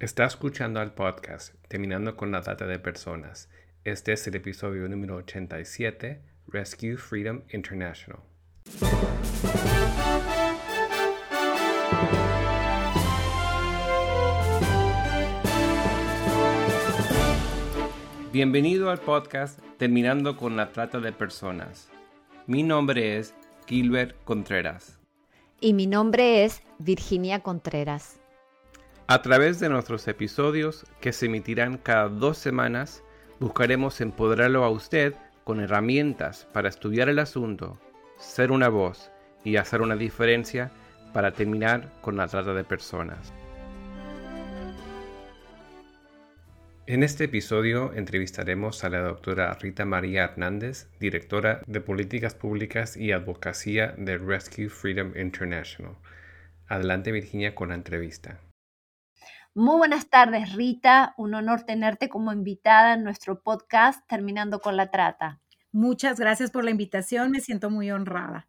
Está escuchando al podcast Terminando con la Trata de Personas. Este es el episodio número 87, Rescue Freedom International. Bienvenido al podcast Terminando con la Trata de Personas. Mi nombre es Gilbert Contreras. Y mi nombre es Virginia Contreras. A través de nuestros episodios, que se emitirán cada dos semanas, buscaremos empoderarlo a usted con herramientas para estudiar el asunto, ser una voz y hacer una diferencia para terminar con la trata de personas. En este episodio entrevistaremos a la doctora Rita María Hernández, directora de Políticas Públicas y Advocacia de Rescue Freedom International. Adelante Virginia con la entrevista. Muy buenas tardes, Rita. Un honor tenerte como invitada en nuestro podcast Terminando con la Trata. Muchas gracias por la invitación, me siento muy honrada.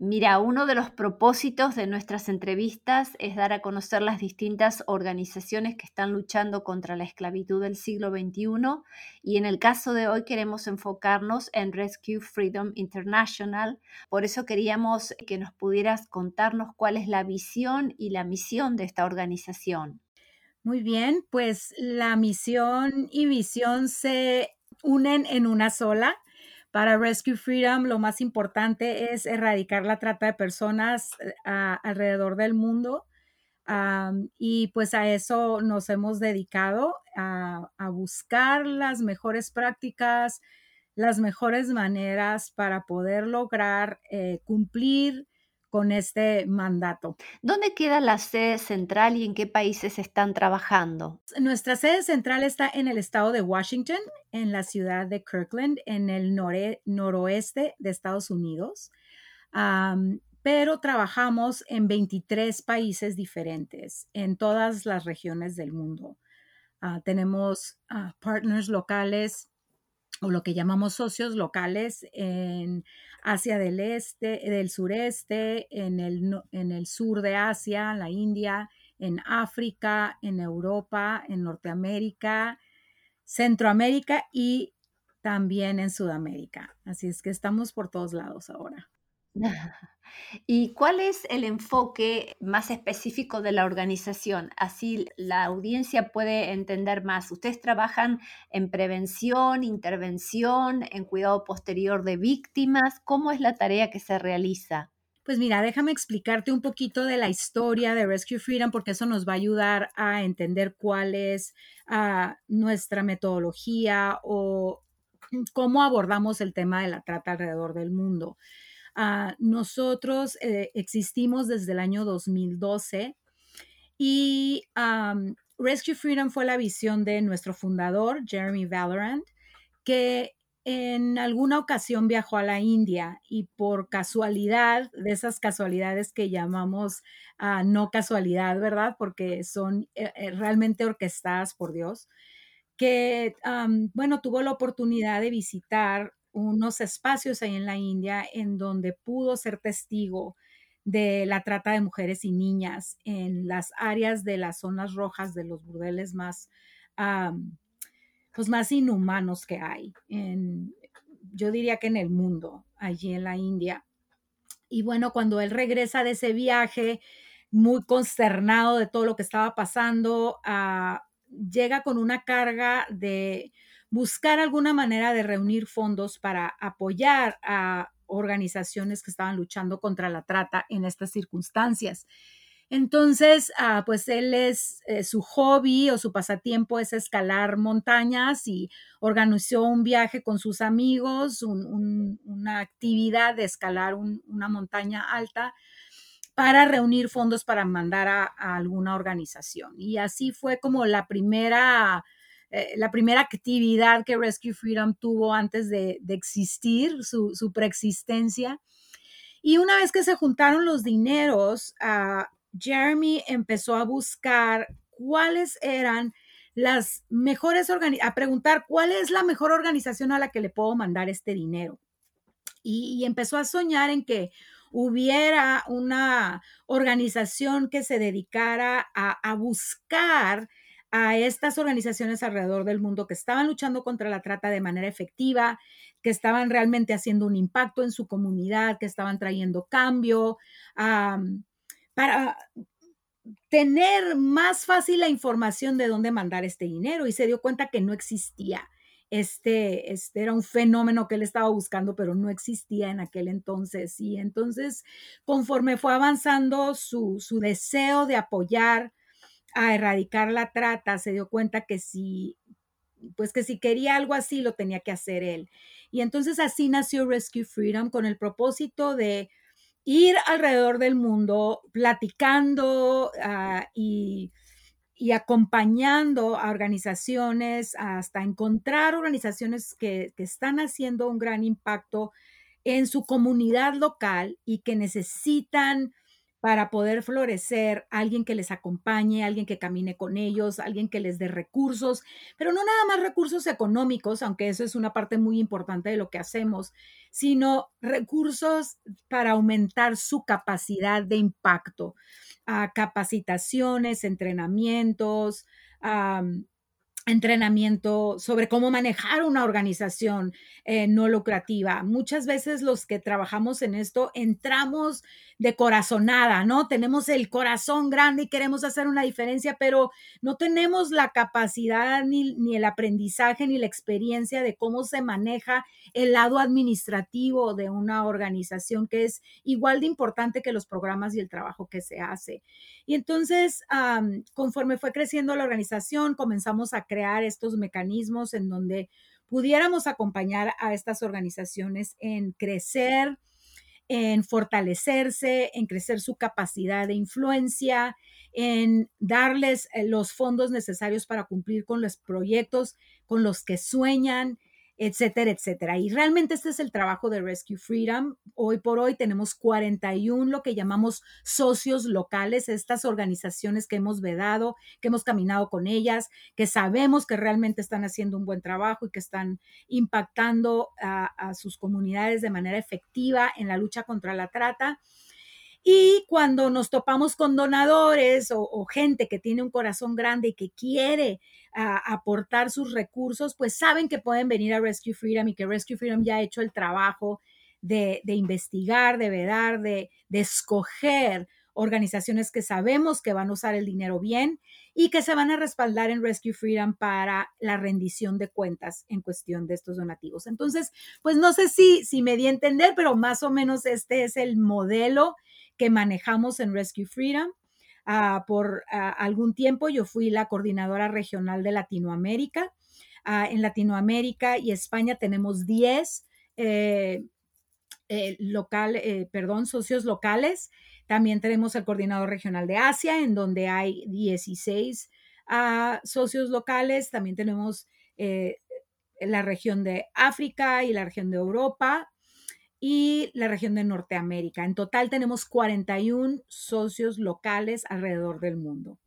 Mira, uno de los propósitos de nuestras entrevistas es dar a conocer las distintas organizaciones que están luchando contra la esclavitud del siglo XXI y en el caso de hoy queremos enfocarnos en Rescue Freedom International. Por eso queríamos que nos pudieras contarnos cuál es la visión y la misión de esta organización. Muy bien, pues la misión y visión se unen en una sola. Para Rescue Freedom lo más importante es erradicar la trata de personas eh, alrededor del mundo. y pues a eso nos hemos dedicado, a, buscar las mejores prácticas, las mejores maneras para poder lograr eh, cumplir con este mandato. ¿Dónde queda la sede central y en qué países están trabajando? Nuestra sede central está en el estado de Washington, en la ciudad de Kirkland, en el noroeste de Estados Unidos. pero trabajamos en 23 países diferentes, en todas las regiones del mundo. Ah, tenemos ah, partners locales o lo que llamamos socios locales en Asia del Este, del Sureste, en el, en el sur de Asia, la India, en África, en Europa, en Norteamérica, Centroamérica y también en Sudamérica. Así es que estamos por todos lados ahora. ¿Y cuál es el enfoque más específico de la organización? Así la audiencia puede entender más. Ustedes trabajan en prevención, intervención, en cuidado posterior de víctimas. ¿Cómo es la tarea que se realiza? Pues mira, déjame explicarte un poquito de la historia de Rescue Freedom porque eso nos va a ayudar a entender cuál es ah, nuestra metodología o cómo abordamos el tema de la trata alrededor del mundo. Ah, nosotros eh, existimos desde el año 2012 y Rescue Freedom fue la visión de nuestro fundador, Jeremy Valorant, que en alguna ocasión viajó a la India y por casualidad, de esas casualidades que llamamos uh, no casualidad, ¿verdad? Porque son eh, eh, realmente orquestadas por Dios, que, bueno, tuvo la oportunidad de visitar unos espacios ahí en la India en donde pudo ser testigo de la trata de mujeres y niñas en las áreas de las zonas rojas de los burdeles más, pues más inhumanos que hay, yo diría que en el mundo, allí en la India. Y bueno, cuando él regresa de ese viaje, muy consternado de todo lo que estaba pasando, ah, llega con una carga de buscar alguna manera de reunir fondos para apoyar a organizaciones que estaban luchando contra la trata en estas circunstancias. Entonces, ah, pues él es, eh, su hobby o su pasatiempo es escalar montañas y organizó un viaje con sus amigos, una actividad de escalar una montaña alta para reunir fondos para mandar a, alguna organización. Y así fue como la primera eh, la primera actividad que Rescue Freedom tuvo antes de, existir, su, preexistencia. Y una vez que se juntaron los dineros, ah, Jeremy empezó a buscar cuáles eran las mejores a preguntar cuál es la mejor organización a la que le puedo mandar este dinero. Y, empezó a soñar en que hubiera una organización que se dedicara a, a buscar a estas organizaciones alrededor del mundo que estaban luchando contra la trata de manera efectiva, que estaban realmente haciendo un impacto en su comunidad, que estaban trayendo cambio, para tener más fácil la información de dónde mandar este dinero y se dio cuenta que no existía. Este, este era un fenómeno que él estaba buscando, pero no existía en aquel entonces. Y entonces, conforme fue avanzando su, su deseo de apoyar a erradicar la trata, se dio cuenta que si, pues que si quería algo así, lo tenía que hacer él. Y entonces así nació Rescue Freedom con el propósito de ir alrededor del mundo platicando ah, y, acompañando a organizaciones hasta encontrar organizaciones que, que están haciendo un gran impacto en su comunidad local y que necesitan para poder florecer, alguien que les acompañe, alguien que camine con ellos, alguien que les dé recursos, pero no nada más recursos económicos, aunque eso es una parte muy importante de lo que hacemos, sino recursos para aumentar su capacidad de impacto, a capacitaciones, entrenamientos, entrenamiento sobre cómo manejar una organización eh, no lucrativa. Muchas veces los que trabajamos en esto entramos de corazonada, ¿no? Tenemos el corazón grande y queremos hacer una diferencia, pero no tenemos la capacidad ni, ni el aprendizaje ni la experiencia de cómo se maneja el lado administrativo de una organización que es igual de importante que los programas y el trabajo que se hace. Y entonces, conforme fue creciendo la organización, comenzamos a estos mecanismos en donde pudiéramos acompañar a estas organizaciones en crecer, en fortalecerse, en crecer su capacidad de influencia, en darles eh, los fondos necesarios para cumplir con los proyectos con los que sueñan, etcétera, etcétera. Y realmente este es el trabajo de Rescue Freedom. Hoy por hoy tenemos 41 lo que llamamos socios locales, estas organizaciones que hemos vedado, que hemos caminado con ellas, que sabemos que realmente están haciendo un buen trabajo y que están impactando a, a sus comunidades de manera efectiva en la lucha contra la trata. Y cuando nos topamos con donadores o, gente que tiene un corazón grande y que quiere ah, aportar sus recursos, pues saben que pueden venir a Rescue Freedom y que Rescue Freedom ya ha hecho el trabajo de, investigar, de vedar, de, escoger organizaciones que sabemos que van a usar el dinero bien y que se van a respaldar en Rescue Freedom para la rendición de cuentas en cuestión de estos donativos. Entonces, pues no sé si me di a entender, pero más o menos este es el modelo que manejamos en Rescue Freedom. Ah, por ah, algún tiempo yo fui la coordinadora regional de Latinoamérica. Ah, en Latinoamérica y España tenemos 10 eh, eh, eh, perdón, socios locales. También tenemos el coordinador regional de Asia, en donde hay 16 socios locales. También tenemos la región de África y la región de Europa y la región de Norteamérica. En total tenemos 41 socios locales alrededor del mundo.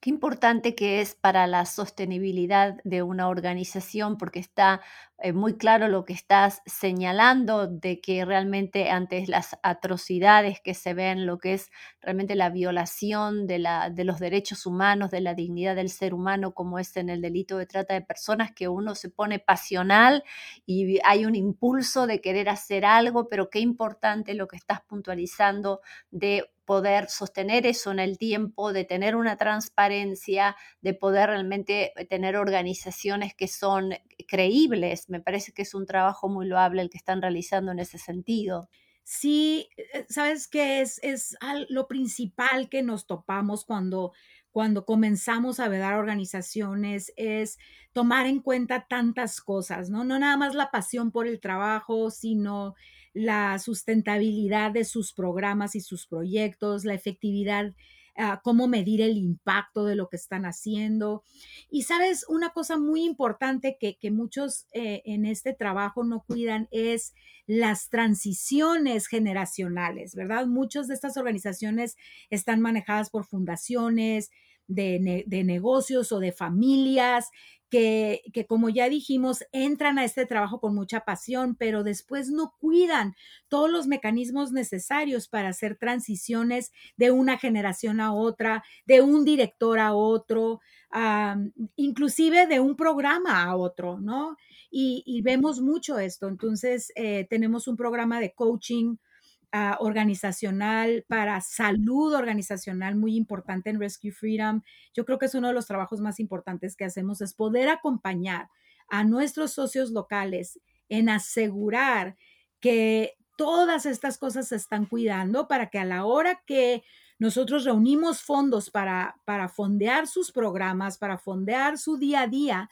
Qué importante que es para la sostenibilidad de una organización, porque está eh, muy claro lo que estás señalando de que realmente ante las atrocidades que se ven, lo que es realmente la violación de, la, de los derechos humanos, de la dignidad del ser humano, como es en el delito de trata de personas, que uno se pone pasional y hay un impulso de querer hacer algo, pero qué importante lo que estás puntualizando de poder sostener eso en el tiempo, de tener una transparencia, de poder realmente tener organizaciones que son creíbles. Me parece que es un trabajo muy loable el que están realizando en ese sentido. Sí, eh, sabes que es, es lo principal que nos topamos cuando, cuando comenzamos a ver organizaciones, es tomar en cuenta tantas cosas, ¿no? No nada más la pasión por el trabajo, sino la sustentabilidad de sus programas y sus proyectos, la efectividad cómo medir el impacto de lo que están haciendo. Y sabes, una cosa muy importante que, muchos eh, en este trabajo no cuidan es las transiciones generacionales, ¿verdad? Muchas de estas organizaciones están manejadas por fundaciones, de, de, negocios o de familias que, que, como ya dijimos, entran a este trabajo con mucha pasión, pero después no cuidan todos los mecanismos necesarios para hacer transiciones de una generación a otra, de un director a otro, inclusive de un programa a otro, ¿no? Y, y vemos mucho esto. Entonces, eh, tenemos un programa de coaching uh, organizacional, para salud organizacional muy importante en Rescue Freedom. Yo creo que es uno de los trabajos más importantes que hacemos, es poder acompañar a nuestros socios locales en asegurar que todas estas cosas se están cuidando para que a la hora que nosotros reunimos fondos para, para fondear sus programas, para fondear su día a día,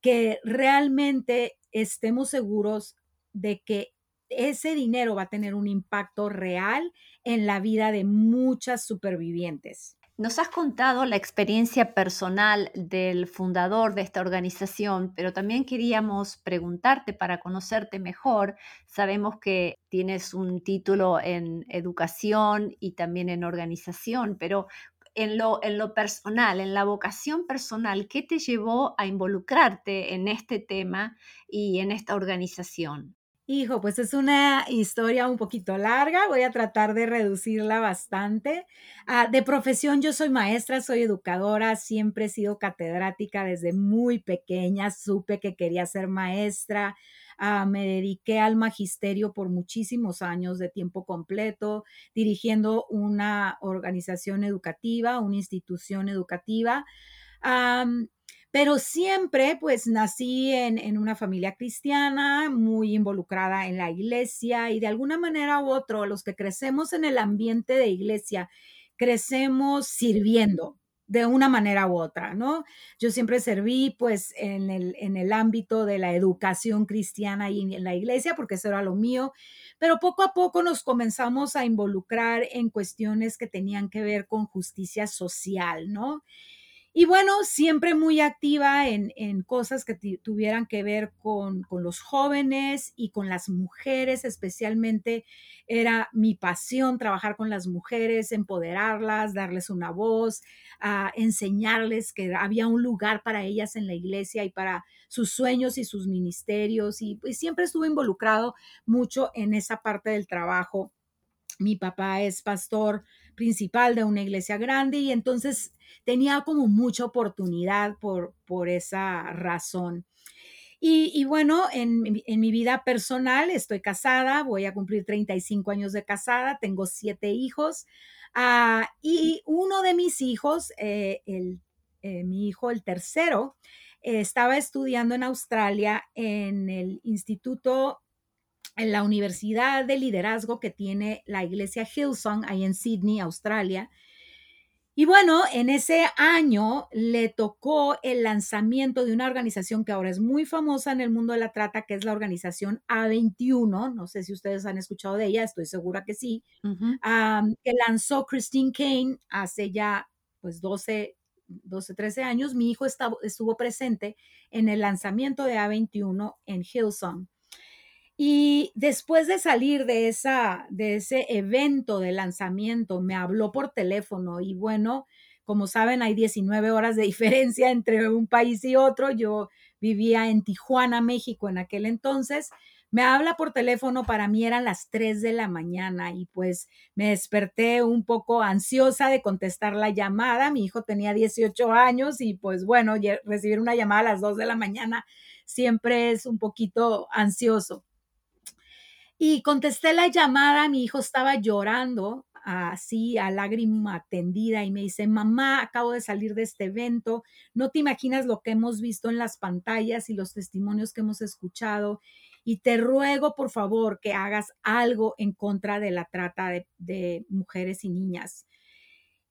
que realmente estemos seguros de que ese dinero va a tener un impacto real en la vida de muchas supervivientes. Nos has contado la experiencia personal del fundador de esta organización, pero también queríamos preguntarte para conocerte mejor. Sabemos que tienes un título en educación y también en organización, pero en lo, en lo personal, en la vocación personal, ¿qué te llevó a involucrarte en este tema y en esta organización? Hijo, pues es una historia un poquito larga, voy a tratar de reducirla bastante. Ah, de profesión yo soy maestra, soy educadora, siempre he sido catedrática desde muy pequeña, supe que quería ser maestra, ah, me dediqué al magisterio por muchísimos años de tiempo completo, dirigiendo una organización educativa, una institución educativa pero siempre pues nací en, una familia cristiana, muy involucrada en la iglesia y de alguna manera u otra, los que crecemos en el ambiente de iglesia, crecemos sirviendo de una manera u otra, ¿no? Yo siempre serví pues en el, en el ámbito de la educación cristiana y en la iglesia, porque eso era lo mío, pero poco a poco nos comenzamos a involucrar en cuestiones que tenían que ver con justicia social, ¿no? Y bueno, siempre muy activa en, cosas que tuvieran que ver con, los jóvenes y con las mujeres, especialmente era mi pasión trabajar con las mujeres, empoderarlas, darles una voz, a enseñarles que había un lugar para ellas en la iglesia y para sus sueños y sus ministerios. Y pues, siempre estuve involucrado mucho en esa parte del trabajo. Mi papá es pastor principal de una iglesia grande y entonces tenía como mucha oportunidad por, por esa razón. Y, bueno, en, mi vida personal estoy casada, voy a cumplir 35 años de casada, tengo siete hijos ah, y uno de mis hijos, eh, el, eh, mi hijo, el tercero, estaba estudiando en Australia en el Instituto en la Universidad de Liderazgo que tiene la iglesia Hillsong ahí en Sydney, Australia. Y bueno, en ese año le tocó el lanzamiento de una organización que ahora es muy famosa en el mundo de la trata, que es la organización A21. No sé si ustedes han escuchado de ella, estoy segura que sí. que lanzó Christine Kane hace ya pues 12, 12 13 años. Mi hijo estuvo presente en el lanzamiento de A21 en Hillsong. Y después de salir de, esa, de ese evento de lanzamiento, me habló por teléfono y bueno, como saben, hay 19 horas de diferencia entre un país y otro. Yo vivía en Tijuana, México en aquel entonces. Me habla por teléfono, para mí eran las 3 de la mañana y pues me desperté un poco ansiosa de contestar la llamada. Mi hijo tenía 18 años y pues bueno, recibir una llamada a las 2 de la mañana siempre es un poquito ansioso. Y contesté la llamada, mi hijo estaba llorando así a lágrima tendida y me dice, mamá, acabo de salir de este evento, no te imaginas lo que hemos visto en las pantallas y los testimonios que hemos escuchado y te ruego por favor que hagas algo en contra de la trata de, mujeres y niñas.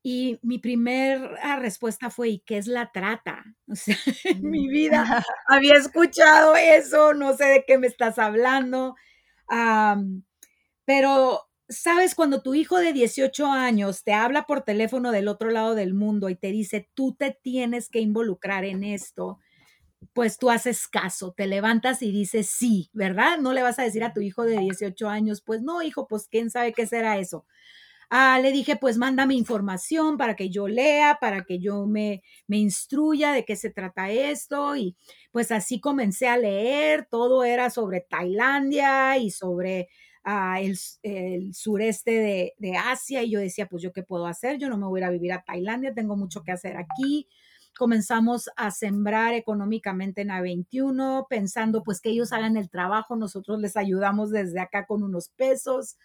Y mi primera respuesta fue, ¿y qué es la trata? O sea, en mi vida mm. había escuchado eso, no sé de qué me estás hablando pero, ¿sabes? Cuando tu hijo de 18 años te habla por teléfono del otro lado del mundo y te dice, tú te tienes que involucrar en esto, pues tú haces caso, te levantas y dices sí, ¿verdad? No le vas a decir a tu hijo de 18 años, pues no, hijo, pues quién sabe qué será eso. Ah, le dije, pues mándame información para que yo lea, para que yo me, me instruya de qué se trata esto. Y pues así comencé a leer, todo era sobre Tailandia y sobre ah, el, el, sureste de, de, Asia. Y yo decía, pues yo qué puedo hacer, yo no me voy a ir a vivir a Tailandia, tengo mucho que hacer aquí. Comenzamos a sembrar económicamente en A21, pensando pues que ellos hagan el trabajo, nosotros les ayudamos desde acá con unos pesos.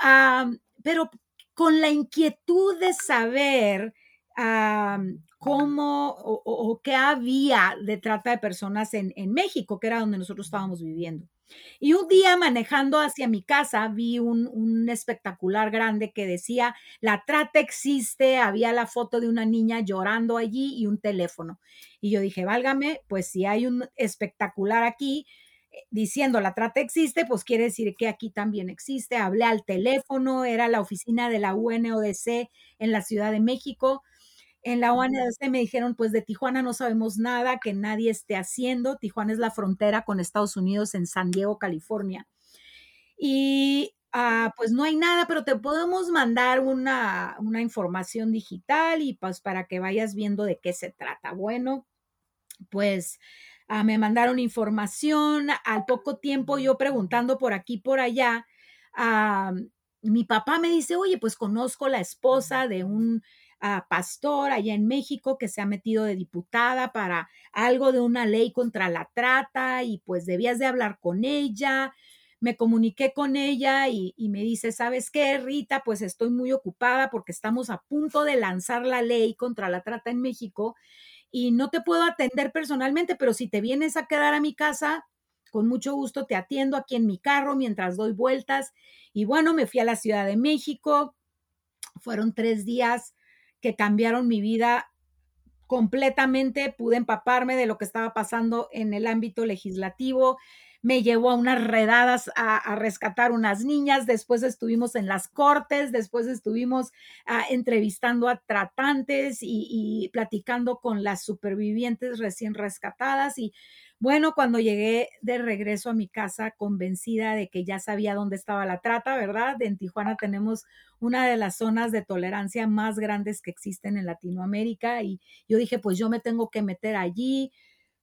Ah, pero con la inquietud de saber cómo o, qué había de trata de personas en, en, México, que era donde nosotros estábamos viviendo. Y un día manejando hacia mi casa vi un, un, espectacular grande que decía, la trata existe, había la foto de una niña llorando allí y un teléfono. Y yo dije, válgame, pues si hay un espectacular aquí, diciendo la trata existe, pues quiere decir que aquí también existe. Hablé al teléfono, era la oficina de la UNODC en la Ciudad de México. En la UNODC me dijeron, pues de Tijuana no sabemos nada que nadie esté haciendo. Tijuana es la frontera con Estados Unidos en San Diego, California. Y ah, pues no hay nada, pero te podemos mandar una, una información digital y pues para que vayas viendo de qué se trata. Bueno, pues Ah, me mandaron información, al poco tiempo yo preguntando por aquí, por allá, ah, mi papá me dice, oye, pues conozco la esposa de un ah, pastor allá en México que se ha metido de diputada para algo de una ley contra la trata y pues debías de hablar con ella. Me comuniqué con ella y, y me dice, ¿sabes qué, Rita? Pues estoy muy ocupada porque estamos a punto de lanzar la ley contra la trata en México y no te puedo atender personalmente, pero si te vienes a quedar a mi casa, con mucho gusto te atiendo aquí en mi carro mientras doy vueltas. Y bueno, me fui a la Ciudad de México. Fueron tres días que cambiaron mi vida completamente. Pude empaparme de lo que estaba pasando en el ámbito legislativo me llevó a unas redadas a, rescatar unas niñas, después estuvimos en las cortes, después estuvimos ah, entrevistando a tratantes y, y platicando con las supervivientes recién rescatadas y bueno, cuando llegué de regreso a mi casa convencida de que ya sabía dónde estaba la trata, ¿verdad? En Tijuana tenemos una de las zonas de tolerancia más grandes que existen en Latinoamérica y yo dije, pues yo me tengo que meter allí,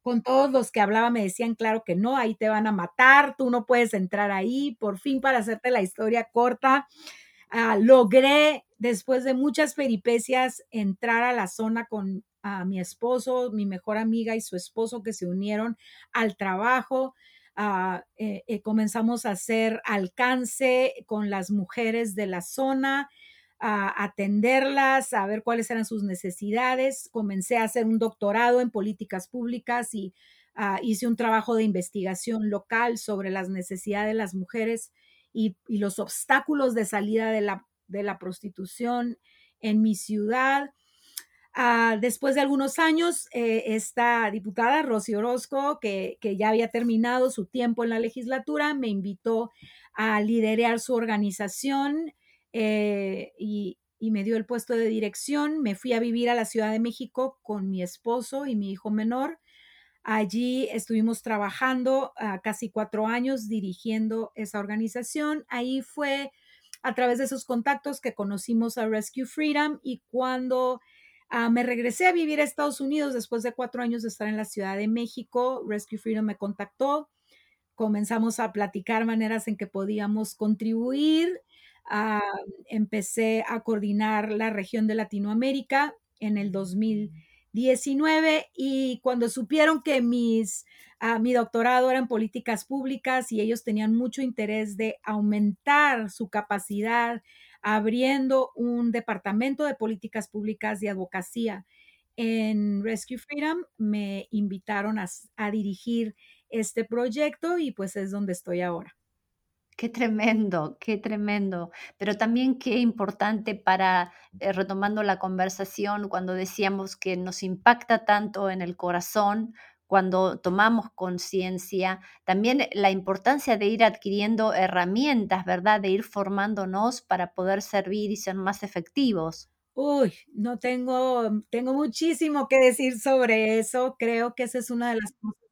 con todos los que hablaba me decían, claro que no, ahí te van a matar, tú no puedes entrar ahí. Por fin, para hacerte la historia corta, uh, logré, después de muchas peripecias, entrar a la zona con mi esposo, mi mejor amiga y su esposo que se unieron al trabajo. Uh, eh, eh, comenzamos a hacer alcance con las mujeres de la zona a atenderlas, a ver cuáles eran sus necesidades. Comencé a hacer un doctorado en políticas públicas y uh, hice un trabajo de investigación local sobre las necesidades de las mujeres y, los obstáculos de salida de la, prostitución en mi ciudad. Uh, después de algunos años, eh, esta diputada, Rosy Orozco, que, que, ya había terminado su tiempo en la legislatura, me invitó a liderar su organización eh, y, me dio el puesto de dirección. Me fui a vivir a la Ciudad de México con mi esposo y mi hijo menor. Allí estuvimos trabajando uh, casi cuatro años dirigiendo esa organización. Ahí fue a través de esos contactos que conocimos a Rescue Freedom y cuando uh, me regresé a vivir a Estados Unidos después de cuatro años de estar en la Ciudad de México, Rescue Freedom me contactó. Comenzamos a platicar maneras en que podíamos contribuir Uh, empecé a coordinar la región de Latinoamérica en el 2019 y cuando supieron que mis, uh, mi doctorado era en políticas públicas y ellos tenían mucho interés de aumentar su capacidad abriendo un departamento de políticas públicas y advocacía en Rescue Freedom, me invitaron a, a dirigir este proyecto y pues es donde estoy ahora. Qué tremendo, qué tremendo. Pero también qué importante para, eh, retomando la conversación, cuando decíamos que nos impacta tanto en el corazón, cuando tomamos conciencia, también la importancia de ir adquiriendo herramientas, ¿verdad? De ir formándonos para poder servir y ser más efectivos. Uy, no tengo, tengo muchísimo que decir sobre eso. Creo que esa es una de las cosas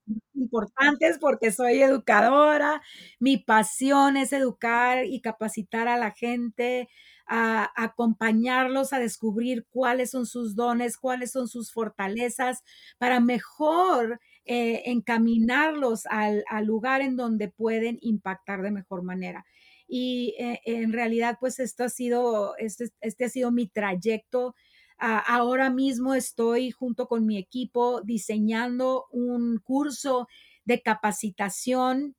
importantes porque soy educadora, mi pasión es educar y capacitar a la gente a acompañarlos a descubrir cuáles son sus dones, cuáles son sus fortalezas, para mejor eh, encaminarlos al, lugar en donde pueden impactar de mejor manera. Y eh, en realidad, pues esto ha sido, este, este ha sido mi trayecto. Ahora mismo estoy junto con mi equipo diseñando un curso de capacitación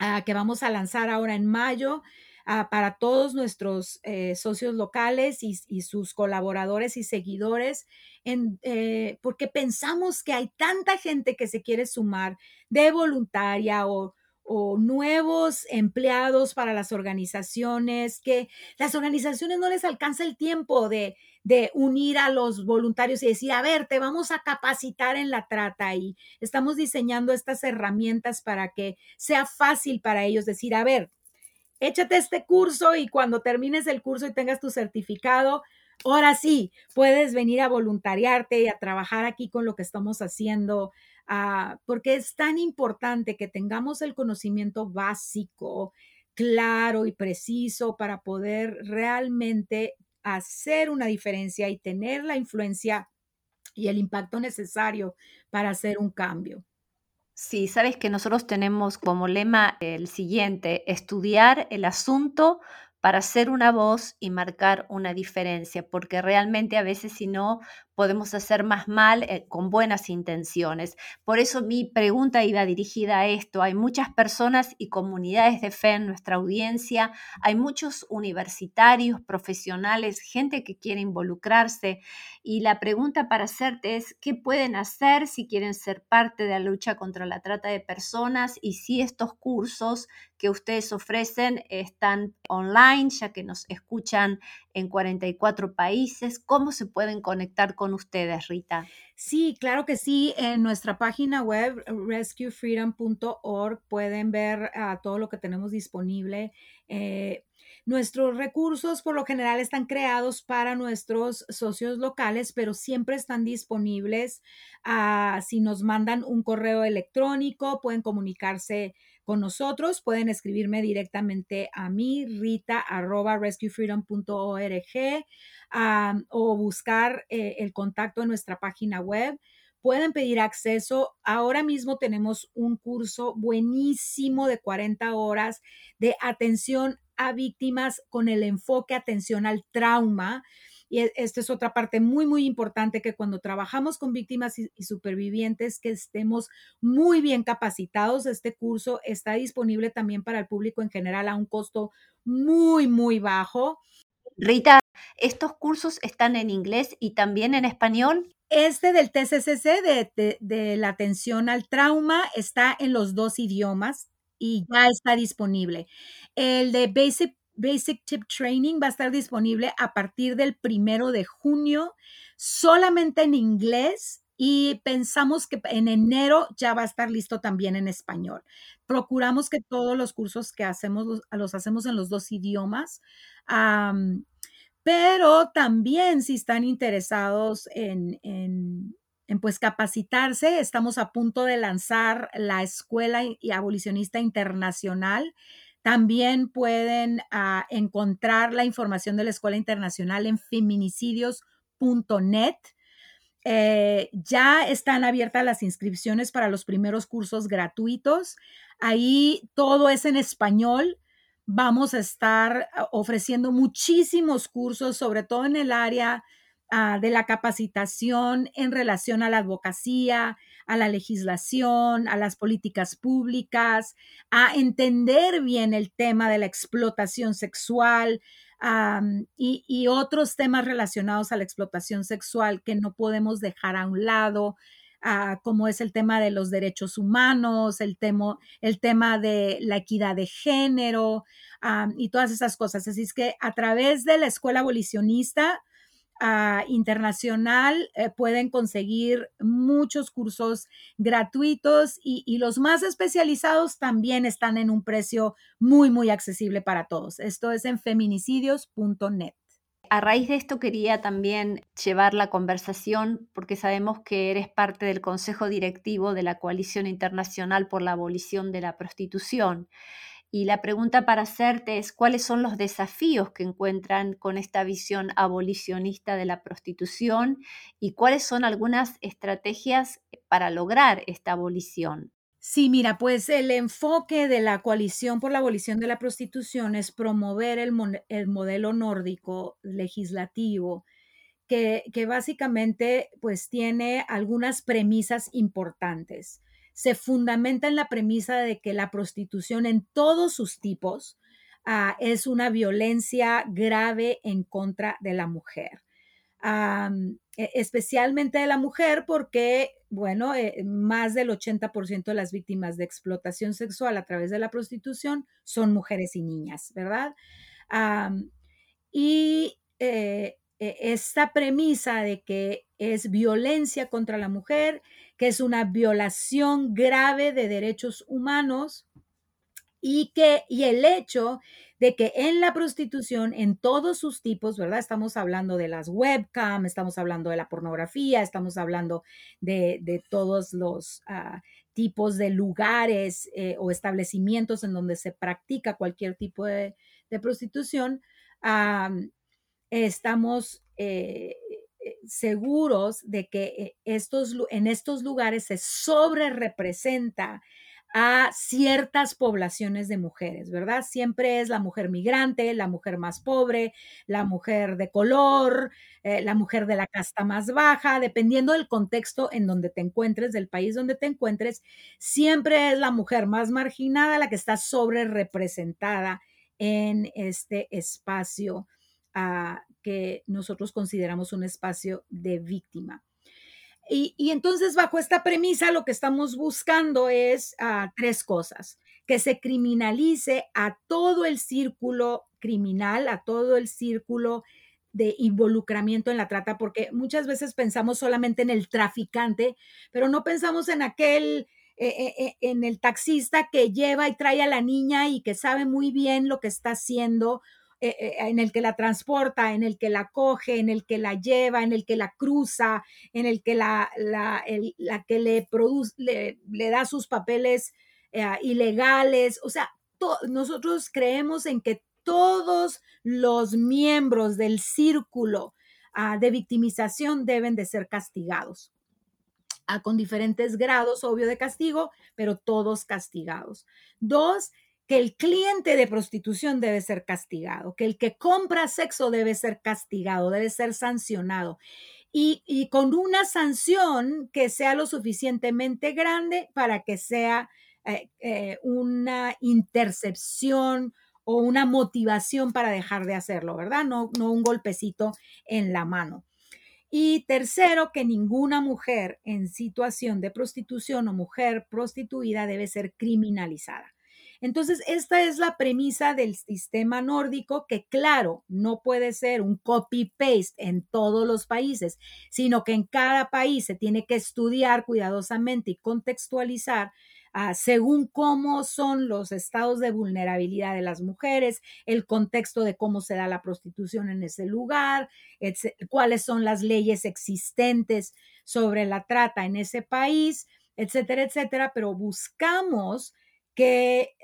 ah, que vamos a lanzar ahora en mayo ah, para todos nuestros eh, socios locales y, sus colaboradores y seguidores, eh, porque pensamos que hay tanta gente que se quiere sumar de voluntaria o, o nuevos empleados para las organizaciones, que las organizaciones no les alcanza el tiempo de, de unir a los voluntarios y decir, a ver, te vamos a capacitar en la trata y estamos diseñando estas herramientas para que sea fácil para ellos decir, a ver, échate este curso y cuando termines el curso y tengas tu certificado, ahora sí, puedes venir a voluntariarte y a trabajar aquí con lo que estamos haciendo, ah, porque es tan importante que tengamos el conocimiento básico, claro y preciso para poder realmente hacer una diferencia y tener la influencia y el impacto necesario para hacer un cambio. Sí, sabes que nosotros tenemos como lema el siguiente, estudiar el asunto para ser una voz y marcar una diferencia, porque realmente a veces si no podemos hacer más mal eh, con buenas intenciones. Por eso mi pregunta iba dirigida a esto. Hay muchas personas y comunidades de fe en nuestra audiencia, hay muchos universitarios, profesionales, gente que quiere involucrarse y la pregunta para hacerte es, ¿qué pueden hacer si quieren ser parte de la lucha contra la trata de personas y si estos cursos que ustedes ofrecen están online, ya que nos escuchan en 44 países? ¿Cómo se pueden conectar con ustedes, Rita? Sí, claro que sí. En nuestra página web rescuefreedom.org pueden ver ah, todo lo que tenemos disponible. Eh, nuestros recursos por lo general están creados para nuestros socios locales, pero siempre están disponibles. Ah, si nos mandan un correo electrónico, pueden comunicarse con nosotros. Pueden escribirme directamente a mí, rita arroba rescuefreedom.org o buscar eh, el contacto en nuestra página web. Pueden pedir acceso. Ahora mismo tenemos un curso buenísimo de 40 horas de atención a víctimas con el enfoque atención al trauma. Y e, esta es otra parte muy, muy importante que cuando trabajamos con víctimas y, supervivientes, que estemos muy bien capacitados. Este curso está disponible también para el público en general a un costo muy, muy bajo. Rita, ¿estos cursos están en inglés y también en español? Este del TCCC de, de, la atención al trauma está en los dos idiomas y ya está disponible. El de Basic Basic Tip Training va a estar disponible a partir del primero de junio, solamente en inglés y pensamos que en enero ya va a estar listo también en español. Procuramos que todos los cursos que hacemos los, hacemos en los dos idiomas. pero también si están interesados en, en, pues capacitarse, estamos a punto de lanzar la Escuela Abolicionista Internacional también pueden ah, encontrar la información de la Escuela Internacional en feminicidios.net. Eh, ya están abiertas las inscripciones para los primeros cursos gratuitos. Ahí todo es en español. Vamos a estar ah, ofreciendo muchísimos cursos, sobre todo en el área ah, de la capacitación en relación a la advocacia, a la legislación, a las políticas públicas, a entender bien el tema de la explotación sexual y, otros temas relacionados a la explotación sexual que no podemos dejar a un lado. Ah, como es el tema de los derechos humanos, el, el tema de la equidad de género y todas esas cosas. Así es que a través de la escuela abolicionista internacional eh, pueden conseguir muchos cursos gratuitos y, los más especializados también están en un precio muy, muy accesible para todos. Esto es en feminicidios.net. A raíz de esto quería también llevar la conversación porque sabemos que eres parte del Consejo Directivo de la Coalición Internacional por la Abolición de la Prostitución Y la pregunta para hacerte es, ¿cuáles son los desafíos que encuentran con esta visión abolicionista de la prostitución y cuáles son algunas estrategias para lograr esta abolición? Sí, mira, pues el enfoque de la coalición por la abolición de la prostitución es promover el, modelo nórdico legislativo que, que, básicamente pues tiene algunas premisas importantes se fundamenta en la premisa de que la prostitución en todos sus tipos ah, es una violencia grave en contra de la mujer. E, especialmente de la mujer porque, bueno, eh, más del 80% de las víctimas de explotación sexual a través de la prostitución son mujeres y niñas, ¿verdad? y eh, e, esta premisa de que es violencia contra la mujer que es una violación grave de derechos humanos y que y el hecho de que en la prostitución en todos sus tipos, ¿verdad? Estamos hablando de las webcam, estamos hablando de la pornografía, estamos hablando de, todos los ah, tipos de lugares eh, o establecimientos en donde se practica cualquier tipo de, prostitución. estamos eh, seguros de que eh, estos, en estos lugares se sobre representa a ciertas poblaciones de mujeres, ¿verdad? Siempre es la mujer migrante, la mujer más pobre, la mujer de color, eh, la mujer de la casta más baja, dependiendo del contexto en donde te encuentres, del país donde te encuentres, siempre es la mujer más marginada la que está sobre representada en este espacio que nosotros consideramos un espacio de víctima. Y, entonces bajo esta premisa lo que estamos buscando es ah, tres cosas, que se criminalice a todo el círculo criminal, a todo el círculo de involucramiento en la trata, porque muchas veces pensamos solamente en el traficante, pero no pensamos en aquel, eh, eh, eh, en el taxista que lleva y trae a la niña y que sabe muy bien lo que está haciendo eh, eh, en el que la transporta, en el que la coge, en el que la lleva, en el que la cruza, en el que la, la, que le, produce, le, da sus papeles eh, ilegales. O sea, nosotros creemos en que todos los miembros del círculo ah, de victimización deben de ser castigados. Ah, con diferentes grados, obvio, de castigo, pero todos castigados. Dos, que el cliente de prostitución debe ser castigado, que el que compra sexo debe ser castigado, debe ser sancionado. Y, con una sanción que sea lo suficientemente grande para que sea eh, eh, una intercepción o una motivación para dejar de hacerlo, ¿verdad? No, no un golpecito en la mano. Y tercero, que ninguna mujer en situación de prostitución o mujer prostituida debe ser criminalizada. Entonces, esta es la premisa del sistema nórdico que, claro, no puede ser un copy-paste en todos los países, sino que en cada país se tiene que estudiar cuidadosamente y contextualizar ah, según cómo son los estados de vulnerabilidad de las mujeres, el contexto de cómo se da la prostitución en ese lugar, cuáles son las leyes existentes sobre la trata en ese país, etcétera, etcétera, pero buscamos que,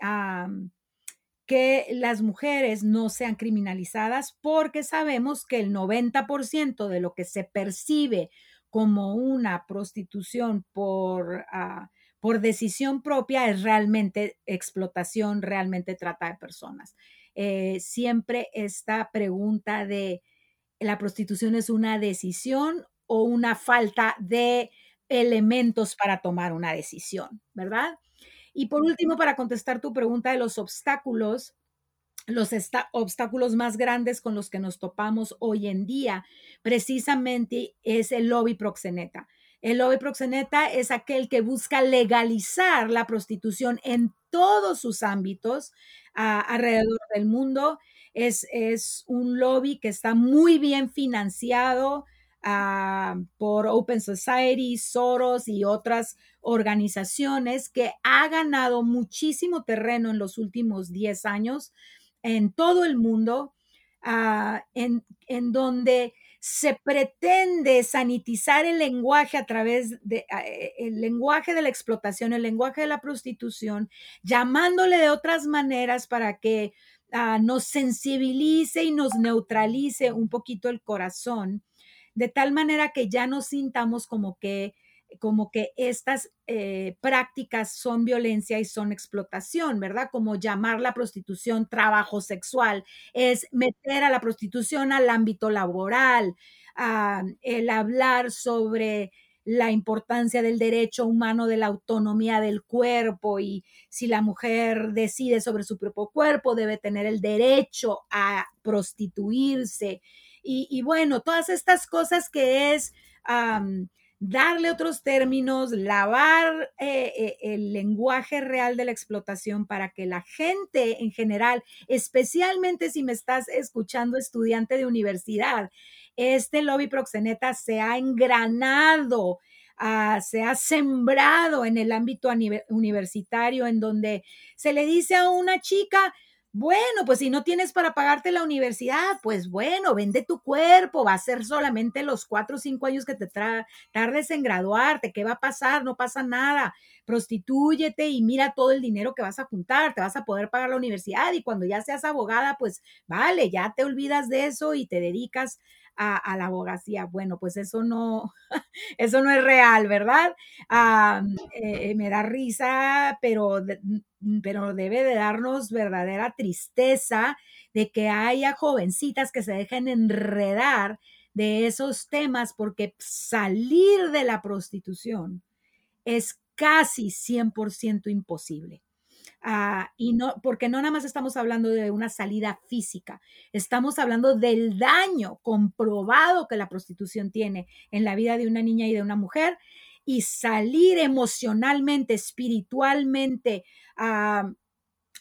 que las mujeres no sean criminalizadas porque sabemos que el 90% de lo que se percibe como una prostitución por, ah, por decisión propia es realmente explotación, realmente trata de personas. Eh, siempre esta pregunta de la prostitución es una decisión o una falta de elementos para tomar una decisión, ¿verdad? Y por último, para contestar tu pregunta de los obstáculos, los obstáculos más grandes con los que nos topamos hoy en día, precisamente es el lobby proxeneta. El lobby proxeneta es aquel que busca legalizar la prostitución en todos sus ámbitos alrededor del mundo. Es, es un lobby que está muy bien financiado, Ah, por Open Society, Soros y otras organizaciones que ha ganado muchísimo terreno en los últimos 10 años en todo el mundo, ah, en, en donde se pretende sanitizar el lenguaje a través de eh, el lenguaje de la explotación, el lenguaje de la prostitución, llamándole de otras maneras para que ah, nos sensibilice y nos neutralice un poquito el corazón, de tal manera que ya nos sintamos como que como que estas eh, prácticas son violencia y son explotación, ¿verdad? Como llamar la prostitución trabajo sexual, es meter a la prostitución al ámbito laboral, ah, el hablar sobre la importancia del derecho humano de la autonomía del cuerpo y si la mujer decide sobre su propio cuerpo, debe tener el derecho a prostituirse. Y, bueno, todas estas cosas que es darle otros términos, lavar eh, eh, el lenguaje real de la explotación para que la gente en general, especialmente si me estás escuchando estudiante de universidad, este lobby proxeneta se ha engranado, ah, se ha sembrado en el ámbito universitario en donde se le dice a una chica, bueno, pues si no tienes para pagarte la universidad, pues bueno, vende tu cuerpo, va a ser solamente los cuatro o cinco años que te tardes en graduarte, ¿qué va a pasar? No pasa nada, prostitúyete y mira todo el dinero que vas a juntar, te vas a poder pagar la universidad y cuando ya seas abogada, pues vale, ya te olvidas de eso y te dedicas a, la abogacía. Bueno, pues eso no, eso no es real, ¿verdad? Ah, eh, me da risa, pero, mm, pero debe de darnos verdadera tristeza de que haya jovencitas que se dejen enredar de esos temas porque salir de la prostitución es casi 100% imposible. Ah, y no, porque no nada más estamos hablando de una salida física, estamos hablando del daño comprobado que la prostitución tiene en la vida de una niña y de una mujer y salir emocionalmente, espiritualmente, ah,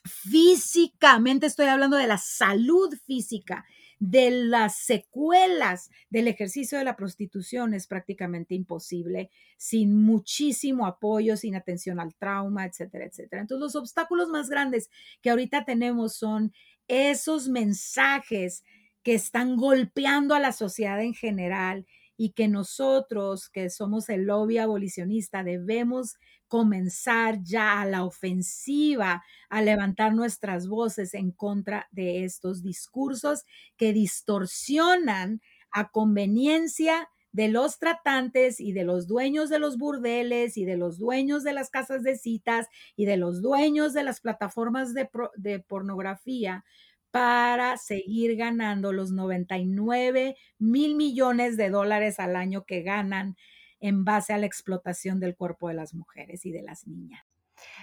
físicamente, estoy hablando de la salud física de las secuelas del ejercicio de la prostitución es prácticamente imposible sin muchísimo apoyo, sin atención al trauma, etcétera, etcétera. Entonces, los obstáculos más grandes que ahorita tenemos son esos mensajes que están golpeando a la sociedad en general y que nosotros, que somos el lobby abolicionista, debemos comenzar ya a la ofensiva, a levantar nuestras voces en contra de estos discursos que distorsionan a conveniencia de los tratantes y de los dueños de los burdeles y de los dueños de las casas de citas y de los dueños de las plataformas de, pornografía para seguir ganando los 99 mil millones de dólares al año que ganan en base a la explotación del cuerpo de las mujeres y de las niñas.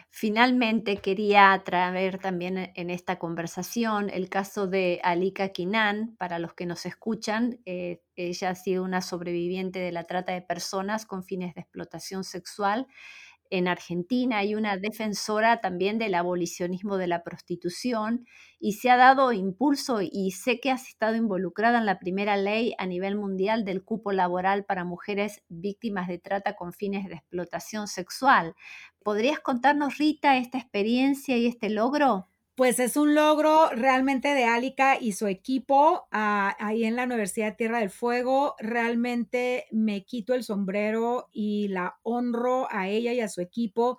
Finalmente, quería traer también e, en esta conversación el caso de Alika Kinan. Para los que nos escuchan, eh, ella ha sido una sobreviviente de la trata de personas con fines de explotación sexual en Argentina hay una defensora también del abolicionismo de la prostitución y se ha dado impulso y sé que has estado involucrada en la primera ley a nivel mundial del cupo laboral para mujeres víctimas de trata con fines de explotación sexual. ¿Podrías contarnos, Rita, esta experiencia y este logro? Pues es un logro realmente de Álica y su equipo ah, ahí en la Universidad de Tierra del Fuego. Realmente me quito el sombrero y la honro a ella y a su equipo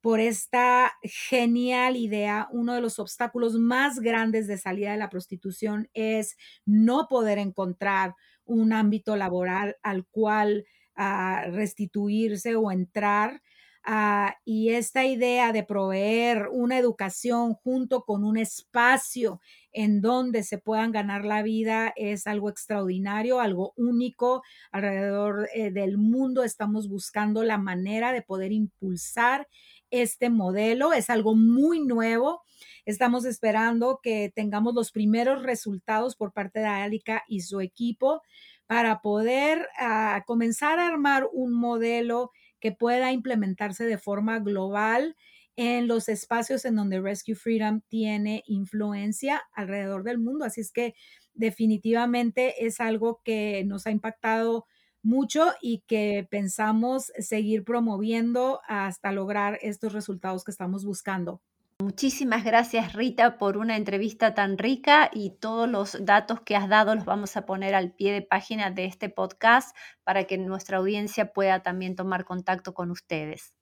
por esta genial idea. Uno de los obstáculos más grandes de salida de la prostitución es no poder encontrar un ámbito laboral al cual ah, restituirse o entrar. Ah, y esta idea de proveer una educación junto con un espacio en donde se puedan ganar la vida es algo extraordinario, algo único alrededor eh, del mundo. Estamos buscando la manera de poder impulsar este modelo. Es algo muy nuevo. Estamos esperando que tengamos los primeros resultados por parte de Alica y su equipo para poder ah, comenzar a armar un modelo que pueda implementarse de forma global en los espacios en donde Rescue Freedom tiene influencia alrededor del mundo. Así es que definitivamente es algo que nos ha impactado mucho y que pensamos seguir promoviendo hasta lograr estos resultados que estamos buscando. Muchísimas gracias Rita por una entrevista tan rica y todos los datos que has dado los vamos a poner al pie de página de este podcast para que nuestra audiencia pueda también tomar contacto con ustedes.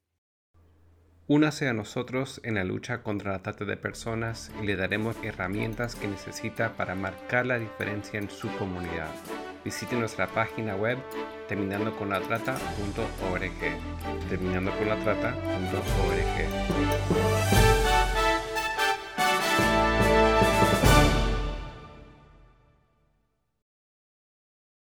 Únase a nosotros en la lucha contra la trata de personas y le daremos herramientas que necesita para marcar la diferencia en su comunidad. Visite nuestra página web terminando con la trata.org. Terminando con la.